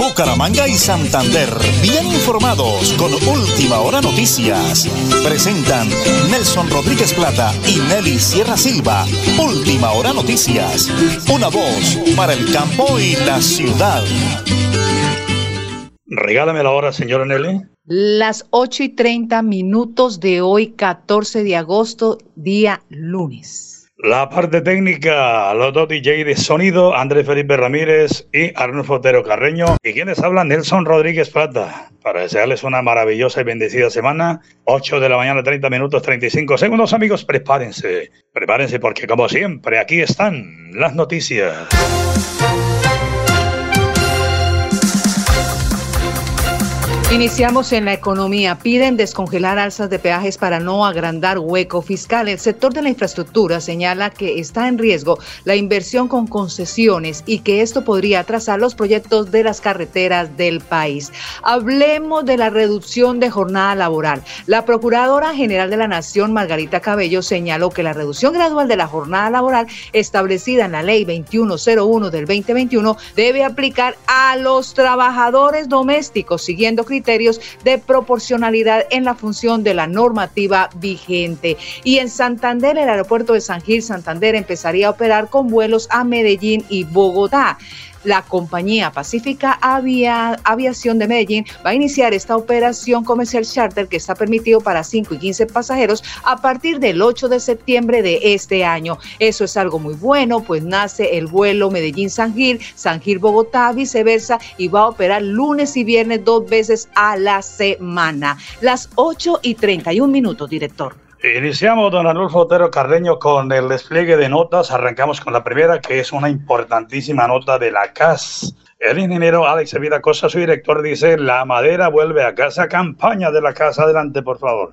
Bucaramanga y Santander, bien informados con Última Hora Noticias. Presentan Nelson Rodríguez Plata y Nelly Sierra Silva. Última Hora Noticias. Una voz para el campo y la ciudad. Regálame la hora, señora Nelly. Las 8 y 30 minutos de hoy, 14 de agosto, día lunes. La parte técnica, los dos DJ de sonido, Andrés Felipe Ramírez y Arnulfo Otero Carreño. Y quienes hablan, Nelson Rodríguez Plata. Para desearles una maravillosa y bendecida semana. 8 de la mañana, 30 minutos, 35 segundos, amigos. Prepárense, prepárense porque como siempre, aquí están las noticias. Iniciamos en la economía. Piden descongelar alzas de peajes para no agrandar hueco fiscal. El sector de la infraestructura señala que está en riesgo la inversión con concesiones y que esto podría atrasar los proyectos de las carreteras del país. Hablemos de la reducción de jornada laboral. La Procuradora General de la Nación, Margarita Cabello, señaló que la reducción gradual de la jornada laboral establecida en la Ley 2101 del 2021 debe aplicar a los trabajadores domésticos, siguiendo criterios criterios de proporcionalidad en la función de la normativa vigente. Y en Santander, el aeropuerto de San Gil Santander empezaría a operar con vuelos a Medellín y Bogotá la compañía Pacífica Aviación de Medellín va a iniciar esta operación comercial charter que está permitido para 5 y 15 pasajeros a partir del 8 de septiembre de este año. Eso es algo muy bueno, pues nace el vuelo Medellín-San Gil, San Gil-Bogotá, viceversa, y va a operar lunes y viernes dos veces a la semana. Las 8 y 31 minutos, director. Iniciamos, don Arnulfo Otero Carreño, con el despliegue de notas. Arrancamos con la primera, que es una importantísima nota de la CAS. El ingeniero Alex Evita Cosa, su director, dice, la madera vuelve a casa. Campaña de la casa. Adelante, por favor.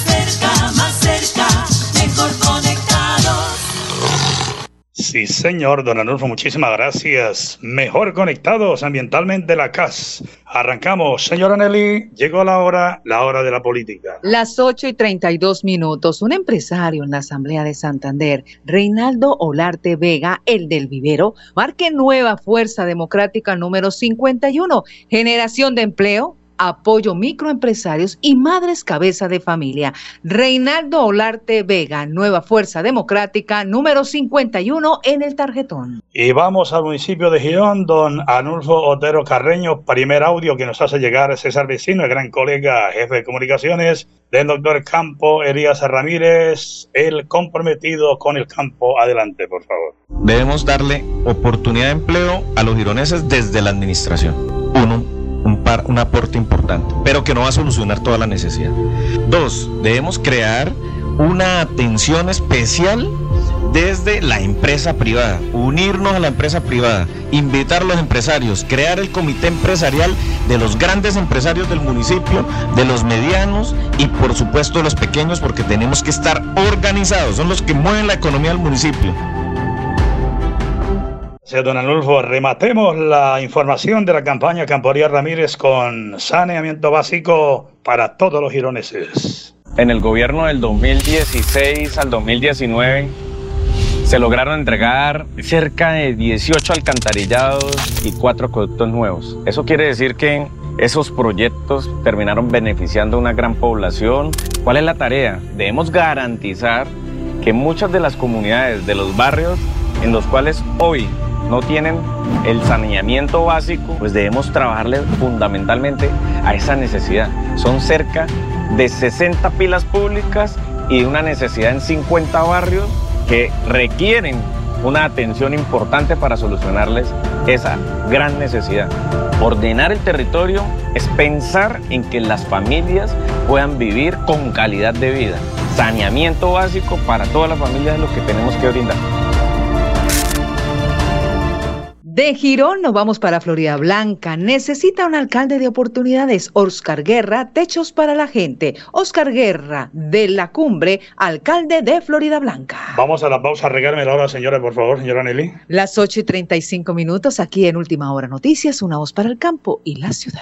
Sí, señor, don Anulfo, muchísimas gracias. Mejor conectados ambientalmente la CAS. Arrancamos, señora Nelly, llegó la hora, la hora de la política. Las 8 y 32 minutos. Un empresario en la Asamblea de Santander, Reinaldo Olarte Vega, el del vivero, marque nueva fuerza democrática número 51, generación de empleo, apoyo microempresarios y madres cabeza de familia. Reinaldo Olarte Vega, Nueva Fuerza Democrática, número 51 en el tarjetón. Y vamos al municipio de Girón, don Anulfo Otero Carreño, primer audio que nos hace llegar César Vecino, el gran colega, jefe de comunicaciones del doctor Campo Elías Ramírez, el comprometido con el campo. Adelante, por favor. Debemos darle oportunidad de empleo a los gironeses desde la administración. Uno, un, par, un aporte importante, pero que no va a solucionar toda la necesidad. Dos, debemos crear una atención especial desde la empresa privada, unirnos a la empresa privada, invitar a los empresarios, crear el comité empresarial de los grandes empresarios del municipio, de los medianos y por supuesto de los pequeños porque tenemos que estar organizados, son los que mueven la economía del municipio. Gracias, don Anulfo. Rematemos la información de la campaña Camporía Ramírez con saneamiento básico para todos los gironeses. En el gobierno del 2016 al 2019 se lograron entregar cerca de 18 alcantarillados y 4 acueductos nuevos. Eso quiere decir que esos proyectos terminaron beneficiando a una gran población. ¿Cuál es la tarea? Debemos garantizar que muchas de las comunidades de los barrios en los cuales hoy no tienen el saneamiento básico, pues debemos trabajarle fundamentalmente a esa necesidad. Son cerca de 60 pilas públicas y una necesidad en 50 barrios que requieren una atención importante para solucionarles esa gran necesidad. Ordenar el territorio es pensar en que las familias puedan vivir con calidad de vida. Saneamiento básico para todas las familias es lo que tenemos que brindar. De Girón nos vamos para Florida Blanca. Necesita un alcalde de oportunidades. Oscar Guerra, Techos para la Gente. Oscar Guerra, de la Cumbre, alcalde de Florida Blanca. Vamos a la pausa. Regálame la hora, señora, por favor, señora Nelly. Las 8 y 35 minutos aquí en Última Hora Noticias, una voz para el campo y la ciudad.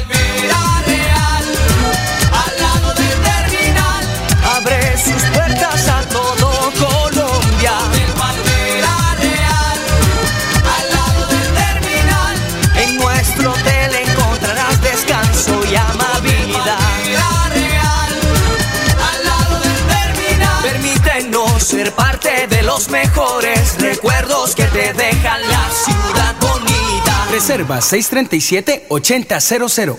de los mejores recuerdos que te dejan la ciudad bonita. Reserva 637-8000.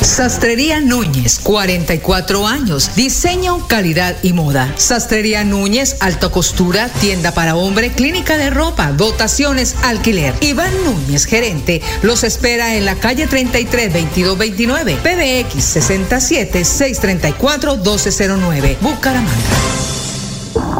Sastrería Núñez, 44 años, diseño, calidad y moda. Sastrería Núñez, alta costura, tienda para hombre, clínica de ropa, dotaciones, alquiler. Iván Núñez, gerente, los espera en la calle 33 2229, PBX 67 634 1209, Bucaramanga.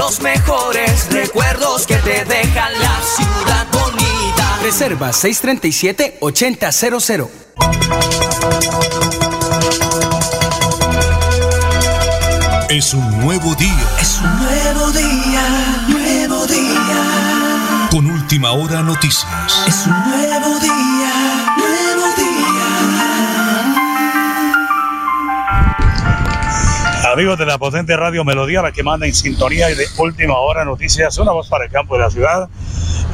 Los mejores recuerdos que te dejan la ciudad bonita. Reserva 637-8000. Es un nuevo día. Es un nuevo día, nuevo día. Con última hora noticias. Es un nuevo día, Amigos de la potente radio Melodía, la que manda en sintonía y de última hora noticias, una voz para el campo de la ciudad.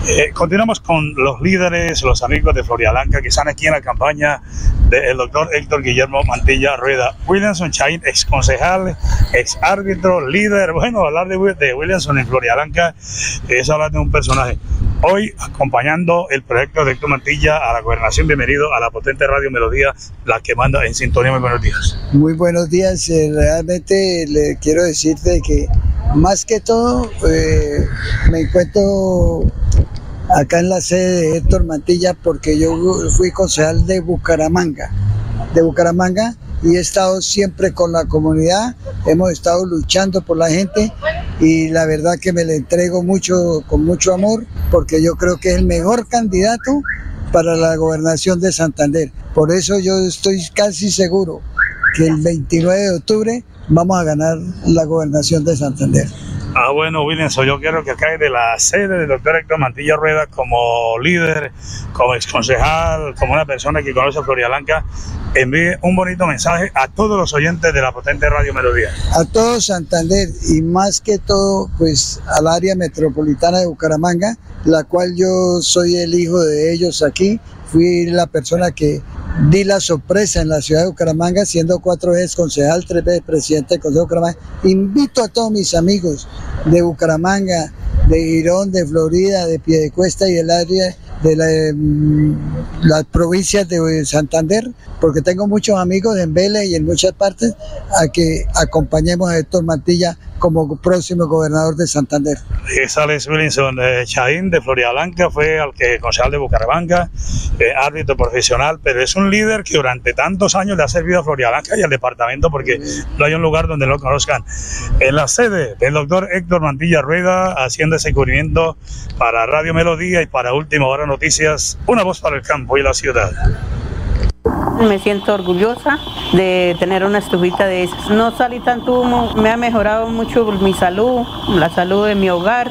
Eh, continuamos con los líderes, los amigos de Florialanca que están aquí en la campaña del doctor Héctor Guillermo Mantilla Rueda. Williamson Chain, ex concejal, ex árbitro, líder. Bueno, hablar de, de Williamson en Florialanca es hablar de un personaje. Hoy, acompañando el proyecto de Héctor Mantilla a la gobernación, bienvenido a la potente radio Melodía, la que manda en sintonía. Muy buenos días. Muy buenos días. eh, realmente le quiero decirte que más que todo eh, me encuentro acá en la sede de Héctor Mantilla porque yo fui concejal de Bucaramanga, de Bucaramanga y he estado siempre con la comunidad, hemos estado luchando por la gente y la verdad que me le entrego mucho con mucho amor porque yo creo que es el mejor candidato para la gobernación de Santander. Por eso yo estoy casi seguro que el 29 de octubre vamos a ganar la gobernación de Santander. Ah, bueno, Williamson, yo quiero que acá de la sede del doctor Héctor Mantilla Rueda como líder, como exconcejal, como una persona que conoce a Floria Blanca, envíe un bonito mensaje a todos los oyentes de la potente Radio Melodía. A todo Santander y más que todo, pues al área metropolitana de Bucaramanga, la cual yo soy el hijo de ellos aquí. Fui la persona que di la sorpresa en la ciudad de Bucaramanga, siendo cuatro veces concejal, tres veces presidente del Consejo de Bucaramanga. Invito a todos mis amigos de Bucaramanga, de Girón, de Florida, de Piedecuesta y del área de la, mm, las provincias de Santander, porque tengo muchos amigos en Vélez y en muchas partes, a que acompañemos a Héctor Mantilla como próximo gobernador de Santander. Alex Williamson de Chaín, de Floria Blanca, fue al que concejal de Bucaramanga, eh, árbitro profesional, pero es un líder que durante tantos años le ha servido a Floria Blanca y al departamento porque no hay un lugar donde lo conozcan. En la sede del doctor Héctor Mantilla Rueda, haciendo ese cubrimiento para Radio Melodía y para Última Hora Noticias, una voz para el campo y la ciudad. Me siento orgullosa de tener una estufita de esas. No salí tanto humo, me ha mejorado mucho mi salud, la salud de mi hogar.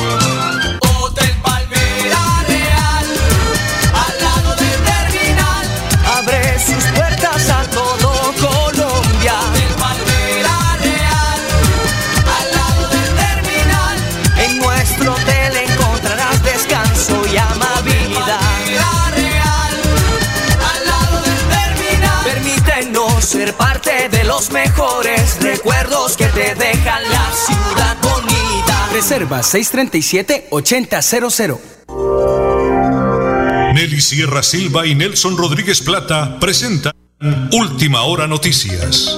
Amabilidad. Real, al lado del terminal, permítenos ser parte de los mejores recuerdos que te dejan la ciudad bonita. Reserva 637-8000. Nelly Sierra Silva y Nelson Rodríguez Plata presentan Última Hora Noticias.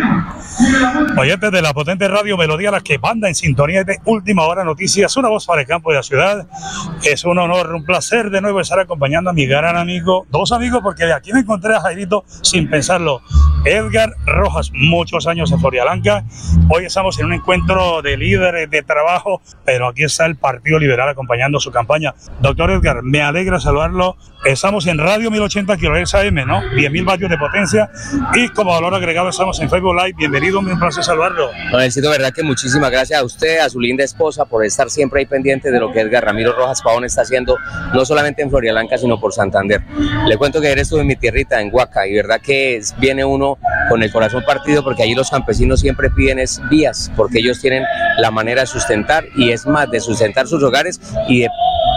Oyentes de la potente radio Melodía, las que manda en sintonía de Última Hora Noticias, una voz para el campo y la ciudad. Es un honor, un placer de nuevo estar acompañando a mi gran amigo, dos amigos, porque de aquí me encontré a Jairito sin pensarlo. Edgar Rojas, muchos años en Florialanca. Hoy estamos en un encuentro de líderes de trabajo, pero aquí está el Partido Liberal acompañando su campaña. Doctor Edgar, me alegra saludarlo. Estamos en Radio 1080 kHz AM, ¿no? 10.000 vatios de potencia y como valor agregado estamos en Facebook Live. Bienvenido, un placer. No, necesito verdad que muchísimas gracias a usted, a su linda esposa por estar siempre ahí pendiente de lo que Edgar Ramiro Rojas Pavón está haciendo, no solamente en Florialanca, sino por Santander. Le cuento que ayer estuve en mi tierrita, en Huaca, y verdad que viene uno con el corazón partido porque allí los campesinos siempre piden vías, porque ellos tienen la manera de sustentar y es más, de sustentar sus hogares y de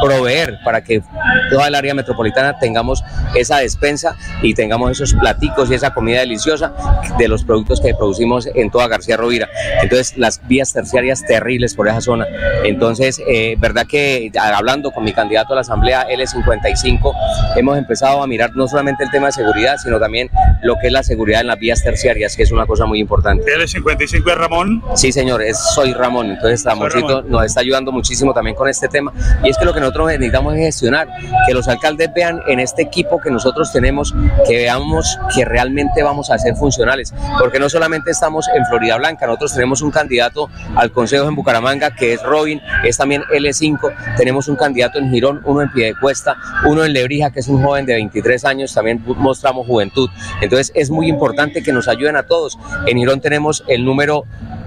proveer para que toda el área metropolitana tengamos esa despensa y tengamos esos platicos y esa comida deliciosa de los productos que producimos en toda García Rovira. Entonces, las vías terciarias terribles por esa zona. Entonces, eh, verdad que hablando con mi candidato a la Asamblea L55, hemos empezado a mirar no solamente el tema de seguridad, sino también lo que es la seguridad en las vías terciarias, que es una cosa muy importante. L55 es Ramón. Sí, señor, es, soy Ramón. Entonces, Ramoncito nos está ayudando muchísimo también con este tema. Y es que lo que nosotros necesitamos es gestionar, que los alcaldes vean en este equipo que nosotros tenemos, que veamos que realmente vamos a ser funcionales, porque no solamente estamos en Florida Blanca, nosotros tenemos un candidato al Consejo en Bucaramanga, que es Robin, es también L5, tenemos un candidato en Girón, uno en Piedecuesta, uno en Lebrija, que es un joven de 23 años, también mostramos juventud. Entonces es muy importante que nos ayuden a todos. En Girón tenemos el número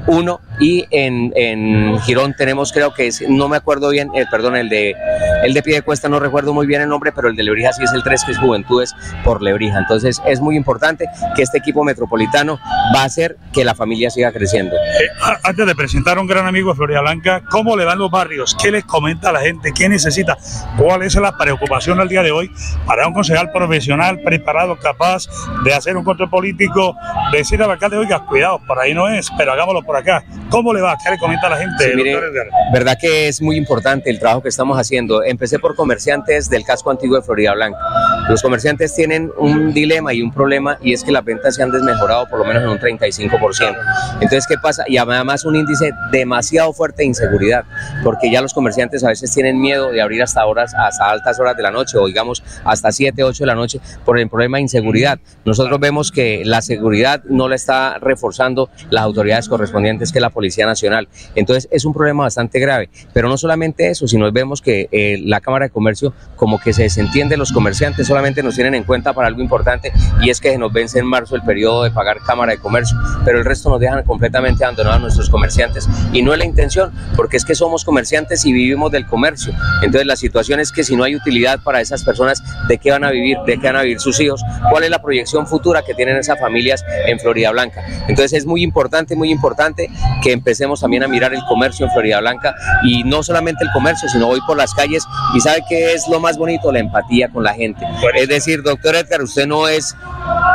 uno y en, en Girón tenemos creo que es, no me acuerdo bien, eh, perdón, el de el de Piedecuesta no recuerdo muy bien el nombre, pero el de Lebrija sí es el 3 que es Juventudes por Lebrija. Entonces es muy importante que este equipo metropolitano va a hacer que la familia siga creciendo. Eh, antes de presentar a un gran amigo de Florida Blanca, ¿cómo le van los barrios? ¿Qué les comenta a la gente? ¿Qué necesita? ¿Cuál es la preocupación al día de hoy para un concejal profesional, preparado, capaz de hacer un control político, de decir al alcalde, oiga, cuidado, por ahí no es, pero hagámoslo por acá. ¿Cómo le va? ¿Qué le comenta a la gente? Sí, mire, verdad que es muy importante el trabajo que estamos haciendo. Empecé por comerciantes del casco antiguo de Florida Blanca. Los comerciantes tienen un dilema y un problema y es que las ventas se han desmejorado por lo menos en un 35%. Entonces, ¿qué pasa? Y además un índice demasiado fuerte de inseguridad, porque ya los comerciantes a veces tienen miedo de abrir hasta horas, hasta altas horas de la noche o digamos hasta 7, 8 de la noche por el problema de inseguridad. Nosotros vemos que la seguridad no la está reforzando las autoridades correspondientes que la Policía Nacional. Entonces es un problema bastante grave. Pero no solamente eso, sino vemos que eh, la Cámara de Comercio como que se desentiende los comerciantes, solamente nos tienen en cuenta para algo importante y es que se nos vence en marzo el periodo de pagar Cámara de Comercio, pero el resto nos dejan completamente abandonados a nuestros comerciantes. Y no es la intención, porque es que somos comerciantes y vivimos del comercio. Entonces la situación es que si no hay utilidad para esas personas, ¿de qué van a vivir? ¿De qué van a vivir sus hijos? ¿Cuál es la proyección futura que tienen esas familias en Florida Blanca? Entonces es muy importante, muy importante que empecemos también a mirar el comercio en Florida Blanca y no solamente el comercio, sino hoy por las calles y sabe que es lo más bonito, la empatía con la gente. Es decir, doctor Edgar, usted no es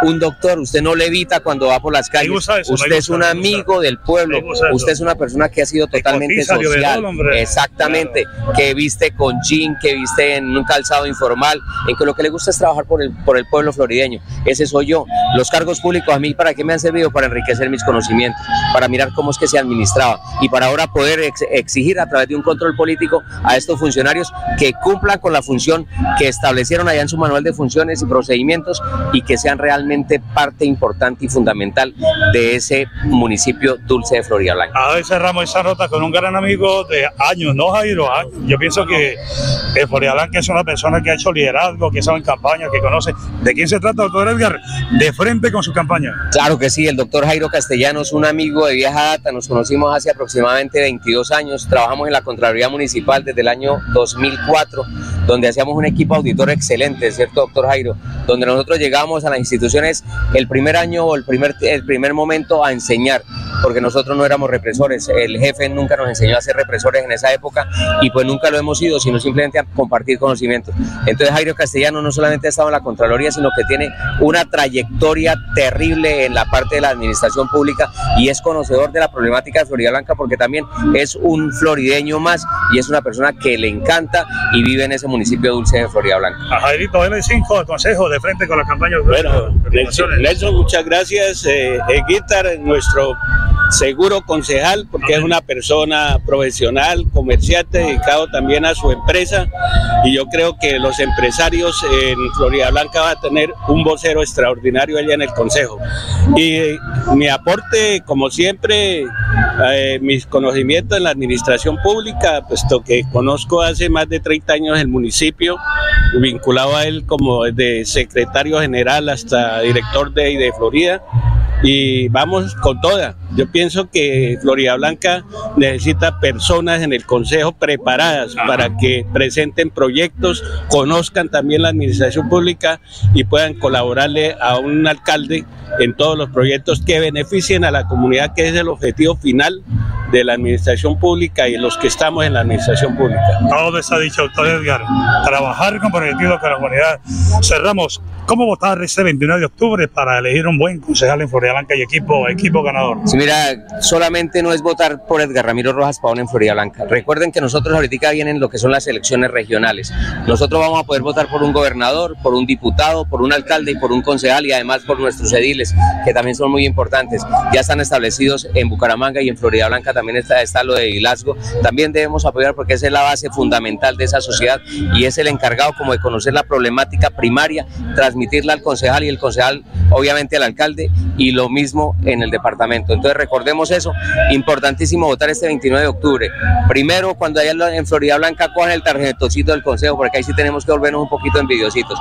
un doctor, usted no levita cuando va por las calles, usted es un amigo del pueblo, usted es una persona que ha sido totalmente social, exactamente, que viste con jean, que viste en un calzado informal, en que lo que le gusta es trabajar por el, por el pueblo florideño, ese soy yo. Los cargos públicos a mí, ¿para qué me han servido? Para enriquecer mis conocimientos, para mirar cómo es que se administraba. Y para ahora poder exigir a través de un control político a estos funcionarios que cumplan con la función que establecieron allá en su manual de funciones y procedimientos y que sean realmente parte importante y fundamental de ese municipio dulce de Florida Blanca. A veces cerramos esa nota con un gran amigo de años, ¿no, Jairo? Yo pienso que Florida Blanca es una persona que ha hecho liderazgo, que sabe en campaña, que conoce. ¿De quién se trata, doctor Edgar? De frente con su campaña. Claro que sí, el doctor Jairo Castellanos, un amigo de vieja data, nos conocimos hace aproximadamente 22 años, trabajamos en la Contraloría Municipal desde el año 2004, donde hacíamos un equipo auditor excelente, ¿cierto, doctor Jairo? Donde nosotros llegamos a las instituciones el primer año o el primer, el primer momento a enseñar, porque nosotros no éramos represores, el jefe nunca nos enseñó a ser represores en esa época y pues nunca lo hemos sido, sino simplemente a compartir conocimientos. Entonces Jairo Castellano no solamente ha estado en la Contraloría, sino que tiene una trayectoria terrible en la parte de la administración pública y es conocedor de la problemática de Florida Blanca porque también es un florideño más y es una persona que le encanta y vive en ese municipio dulce de Florida Blanca. A Jairito, L5, el consejo de frente con la campaña. Bueno, Nelson, muchas gracias. Eh, Guitar, nuestro seguro concejal, porque es una persona profesional, comerciante, dedicado también a su empresa. Y yo creo que los empresarios en Florida Blanca van a tener un vocero extraordinario allá en el consejo. Y mi aporte, como siempre, eh, mis conocimientos en la administración pública, puesto que conozco hace más de 30 años el municipio, vinculado a él como de secretario general hasta director de, de Florida y vamos con toda. Yo pienso que Florida Blanca necesita personas en el Consejo preparadas para que presenten proyectos, conozcan también la administración pública y puedan colaborarle a un alcalde en todos los proyectos que beneficien a la comunidad, que es el objetivo final de la administración pública y los que estamos en la administración pública. Todo está dicho, doctor Edgar. Trabajar comprometido con la comunidad. Cerramos. ¿Cómo votar ese 29 de octubre para elegir un buen concejal en Florida Blanca y equipo, equipo ganador? Sí, mira, solamente no es votar por Edgar Ramiro Rojas Pavón en Florida Blanca. Recuerden que nosotros ahorita vienen lo que son las elecciones regionales. Nosotros vamos a poder votar por un gobernador, por un diputado, por un alcalde y por un concejal y además por nuestros ediles, que también son muy importantes. Ya están establecidos en Bucaramanga y en Florida Blanca también está, está lo de Hilazgo. También debemos apoyar porque esa es la base fundamental de esa sociedad y es el encargado como de conocer la problemática primaria, transmitirla al concejal y el concejal obviamente al alcalde y lo mismo en el departamento. Entonces recordemos eso, importantísimo votar este 29 de octubre. Primero, cuando allá en Florida Blanca cojan el tarjetocito del consejo, porque ahí sí tenemos que volvernos un poquito envidiositos.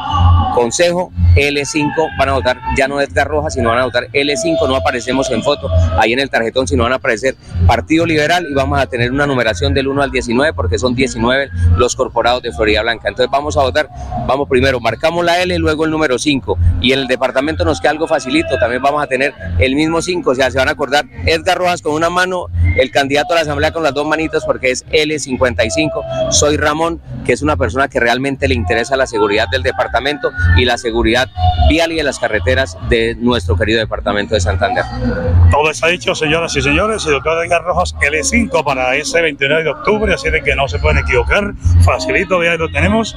Consejo L5 van a votar ya no Edgar Rojas, sino van a votar L5, no aparecemos en foto ahí en el tarjetón, sino van a aparecer Partido Liberal y vamos a tener una numeración del 1 al 19 porque son 19 los corporados de Florida Blanca. Entonces vamos a votar, vamos primero, marcamos la L, luego el número 5 y en el departamento nos queda algo facilito, también vamos a tener el mismo 5, o sea, se van a acordar Edgar Rojas con una mano, el candidato a la asamblea con las dos manitos porque es L55, soy Ramón, que es una persona que realmente le interesa la seguridad del departamento y la seguridad vial y de las carreteras de nuestro querido departamento de Santander. Todo está dicho, señoras y señores, el doctor Edgar Rojas L5 para ese 29 de octubre, así de que no se pueden equivocar, facilito, ya lo tenemos.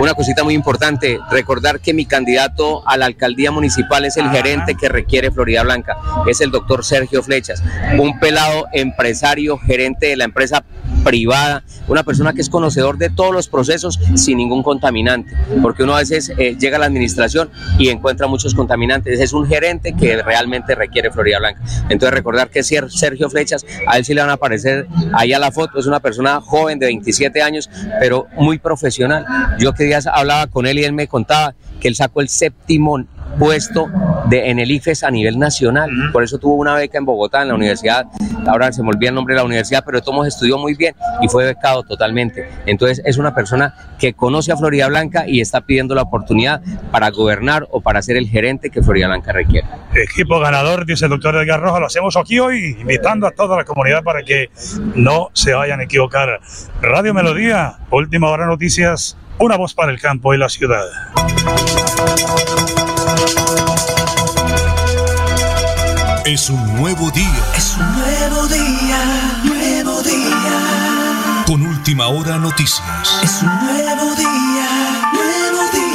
Una cosita muy importante, recordar que mi candidato a la alcaldía municipal es el gerente que requiere Florida Blanca, es el doctor Sergio Flechas, un pelado empresario, gerente de la empresa privada, una persona que es conocedor de todos los procesos sin ningún contaminante, porque uno a veces eh, llega a la administración y encuentra muchos contaminantes, es un gerente que realmente requiere Florida Blanca. Entonces recordar que Sergio Flechas, a él sí le van a aparecer ahí a la foto, es una persona joven de 27 años, pero muy profesional. Yo que días hablaba con él y él me contaba que él sacó el séptimo puesto de, en el IFES a nivel nacional. Por eso tuvo una beca en Bogotá, en la universidad. Ahora se me olvida el nombre de la universidad, pero Tomos estudió muy bien y fue becado totalmente. Entonces es una persona que conoce a Florida Blanca y está pidiendo la oportunidad para gobernar o para ser el gerente que Florida Blanca requiere. Equipo ganador, dice el doctor Edgar Rojas, lo hacemos aquí hoy, invitando a toda la comunidad para que no se vayan a equivocar. Radio Melodía, última hora noticias, una voz para el campo y la ciudad. Es un nuevo día. Es un nuevo día, nuevo día. Con última hora noticias. Es un nuevo día, nuevo día.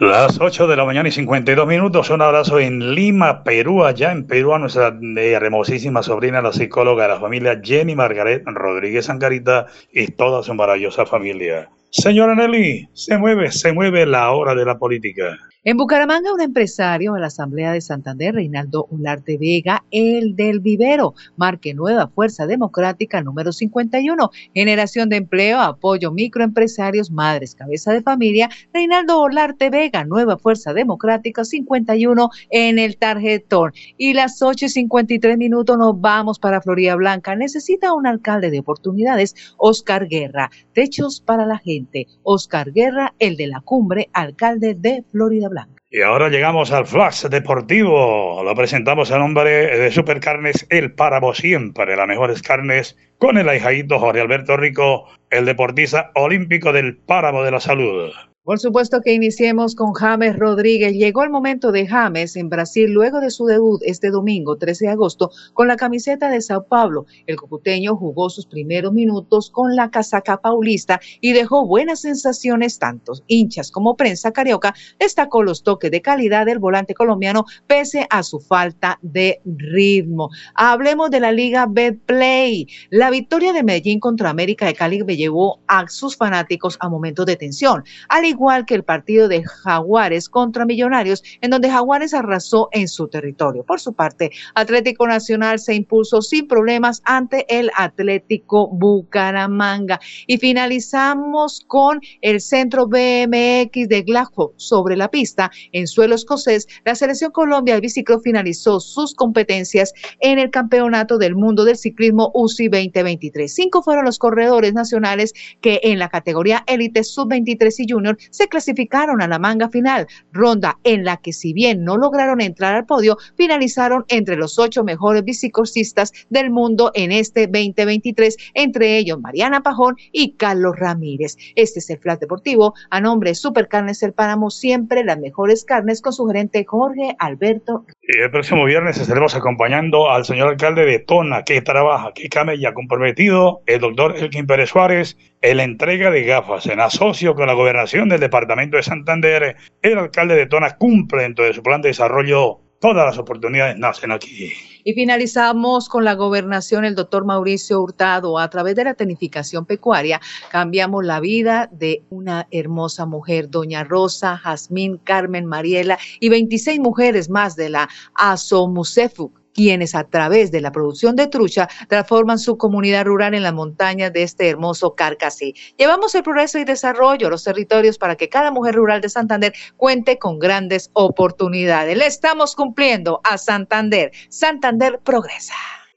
Las 8 de la mañana y 52 minutos. Un abrazo en Lima, Perú. Allá en Perú a nuestra eh, hermosísima sobrina, la psicóloga de la familia Jenny Margaret Rodríguez Angarita y toda su maravillosa familia. Señora Nelly, se mueve, se mueve la hora de la política. En Bucaramanga, un empresario en la Asamblea de Santander, Reinaldo Ularte Vega, el del vivero, marque Nueva Fuerza Democrática número 51, generación de empleo, apoyo microempresarios, madres, cabeza de familia, Reinaldo Olarte Vega, Nueva Fuerza Democrática 51 en el tarjetón. Y las 8 y 53 minutos nos vamos para Florida Blanca. Necesita un alcalde de oportunidades, Oscar Guerra. Techos para la gente. Oscar Guerra, el de la cumbre, alcalde de Florida Blanca. Y ahora llegamos al Flash Deportivo. Lo presentamos en nombre de Supercarnes El Páramo Siempre, las mejores carnes, con el ahijadito Jorge Alberto Rico, el deportista olímpico del Páramo de la Salud. Por supuesto que iniciemos con James Rodríguez. Llegó el momento de James en Brasil luego de su debut este domingo 13 de agosto con la camiseta de Sao Paulo. El cocuteño jugó sus primeros minutos con la casaca paulista y dejó buenas sensaciones tanto hinchas como prensa carioca. Destacó los toques de calidad del volante colombiano pese a su falta de ritmo. Hablemos de la Liga Betplay. La victoria de Medellín contra América de Cali llevó a sus fanáticos a momentos de tensión. Igual que el partido de Jaguares contra Millonarios, en donde Jaguares arrasó en su territorio. Por su parte, Atlético Nacional se impulsó sin problemas ante el Atlético Bucaramanga. Y finalizamos con el centro BMX de Glasgow sobre la pista en suelo escocés. La selección Colombia de biciclo finalizó sus competencias en el Campeonato del Mundo del Ciclismo UCI 2023. Cinco fueron los corredores nacionales que en la categoría élite sub-23 y junior se clasificaron a la manga final, ronda en la que si bien no lograron entrar al podio, finalizaron entre los ocho mejores biciclistas del mundo en este 2023, entre ellos Mariana Pajón y Carlos Ramírez. Este es el Flash Deportivo a nombre de Supercarnes El Páramo, siempre las mejores carnes con su gerente Jorge Alberto. El próximo viernes estaremos acompañando al señor alcalde de Tona, que trabaja, que camella comprometido, el doctor Elkin Pérez Suárez, la entrega de gafas. En asocio con la gobernación del departamento de Santander, el alcalde de Tona cumple dentro de su plan de desarrollo todas las oportunidades nacen aquí. Y finalizamos con la gobernación, el doctor Mauricio Hurtado. A través de la tecnificación pecuaria, cambiamos la vida de una hermosa mujer, doña Rosa, Jazmín, Carmen, Mariela y 26 mujeres más de la Asomusefu quienes a través de la producción de trucha transforman su comunidad rural en las montañas de este hermoso Carcasí. Llevamos el progreso y desarrollo a los territorios para que cada mujer rural de Santander cuente con grandes oportunidades. Le estamos cumpliendo a Santander. Santander progresa.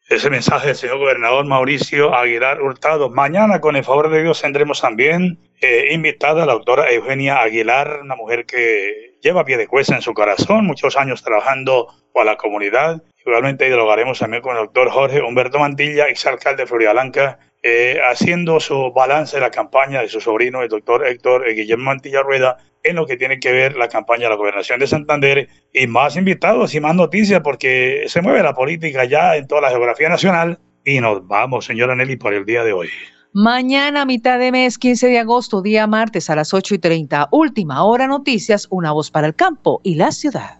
Ese mensaje del señor gobernador Mauricio Aguilar Hurtado. Mañana, con el favor de Dios, tendremos también eh, invitada a la doctora Eugenia Aguilar, una mujer que lleva pie de cuesta en su corazón, muchos años trabajando para la comunidad Igualmente dialogaremos también con el doctor Jorge Humberto Mantilla, exalcalde de Florida Blanca, eh, haciendo su balance de la campaña de su sobrino, el doctor Héctor Guillermo Mantilla Rueda, en lo que tiene que ver la campaña de la gobernación de Santander y más invitados y más noticias porque se mueve la política ya en toda la geografía nacional y nos vamos, señora Nelly, por el día de hoy. Mañana, mitad de mes, 15 de agosto, día martes a las 8 y 30, última hora noticias, una voz para el campo y la ciudad.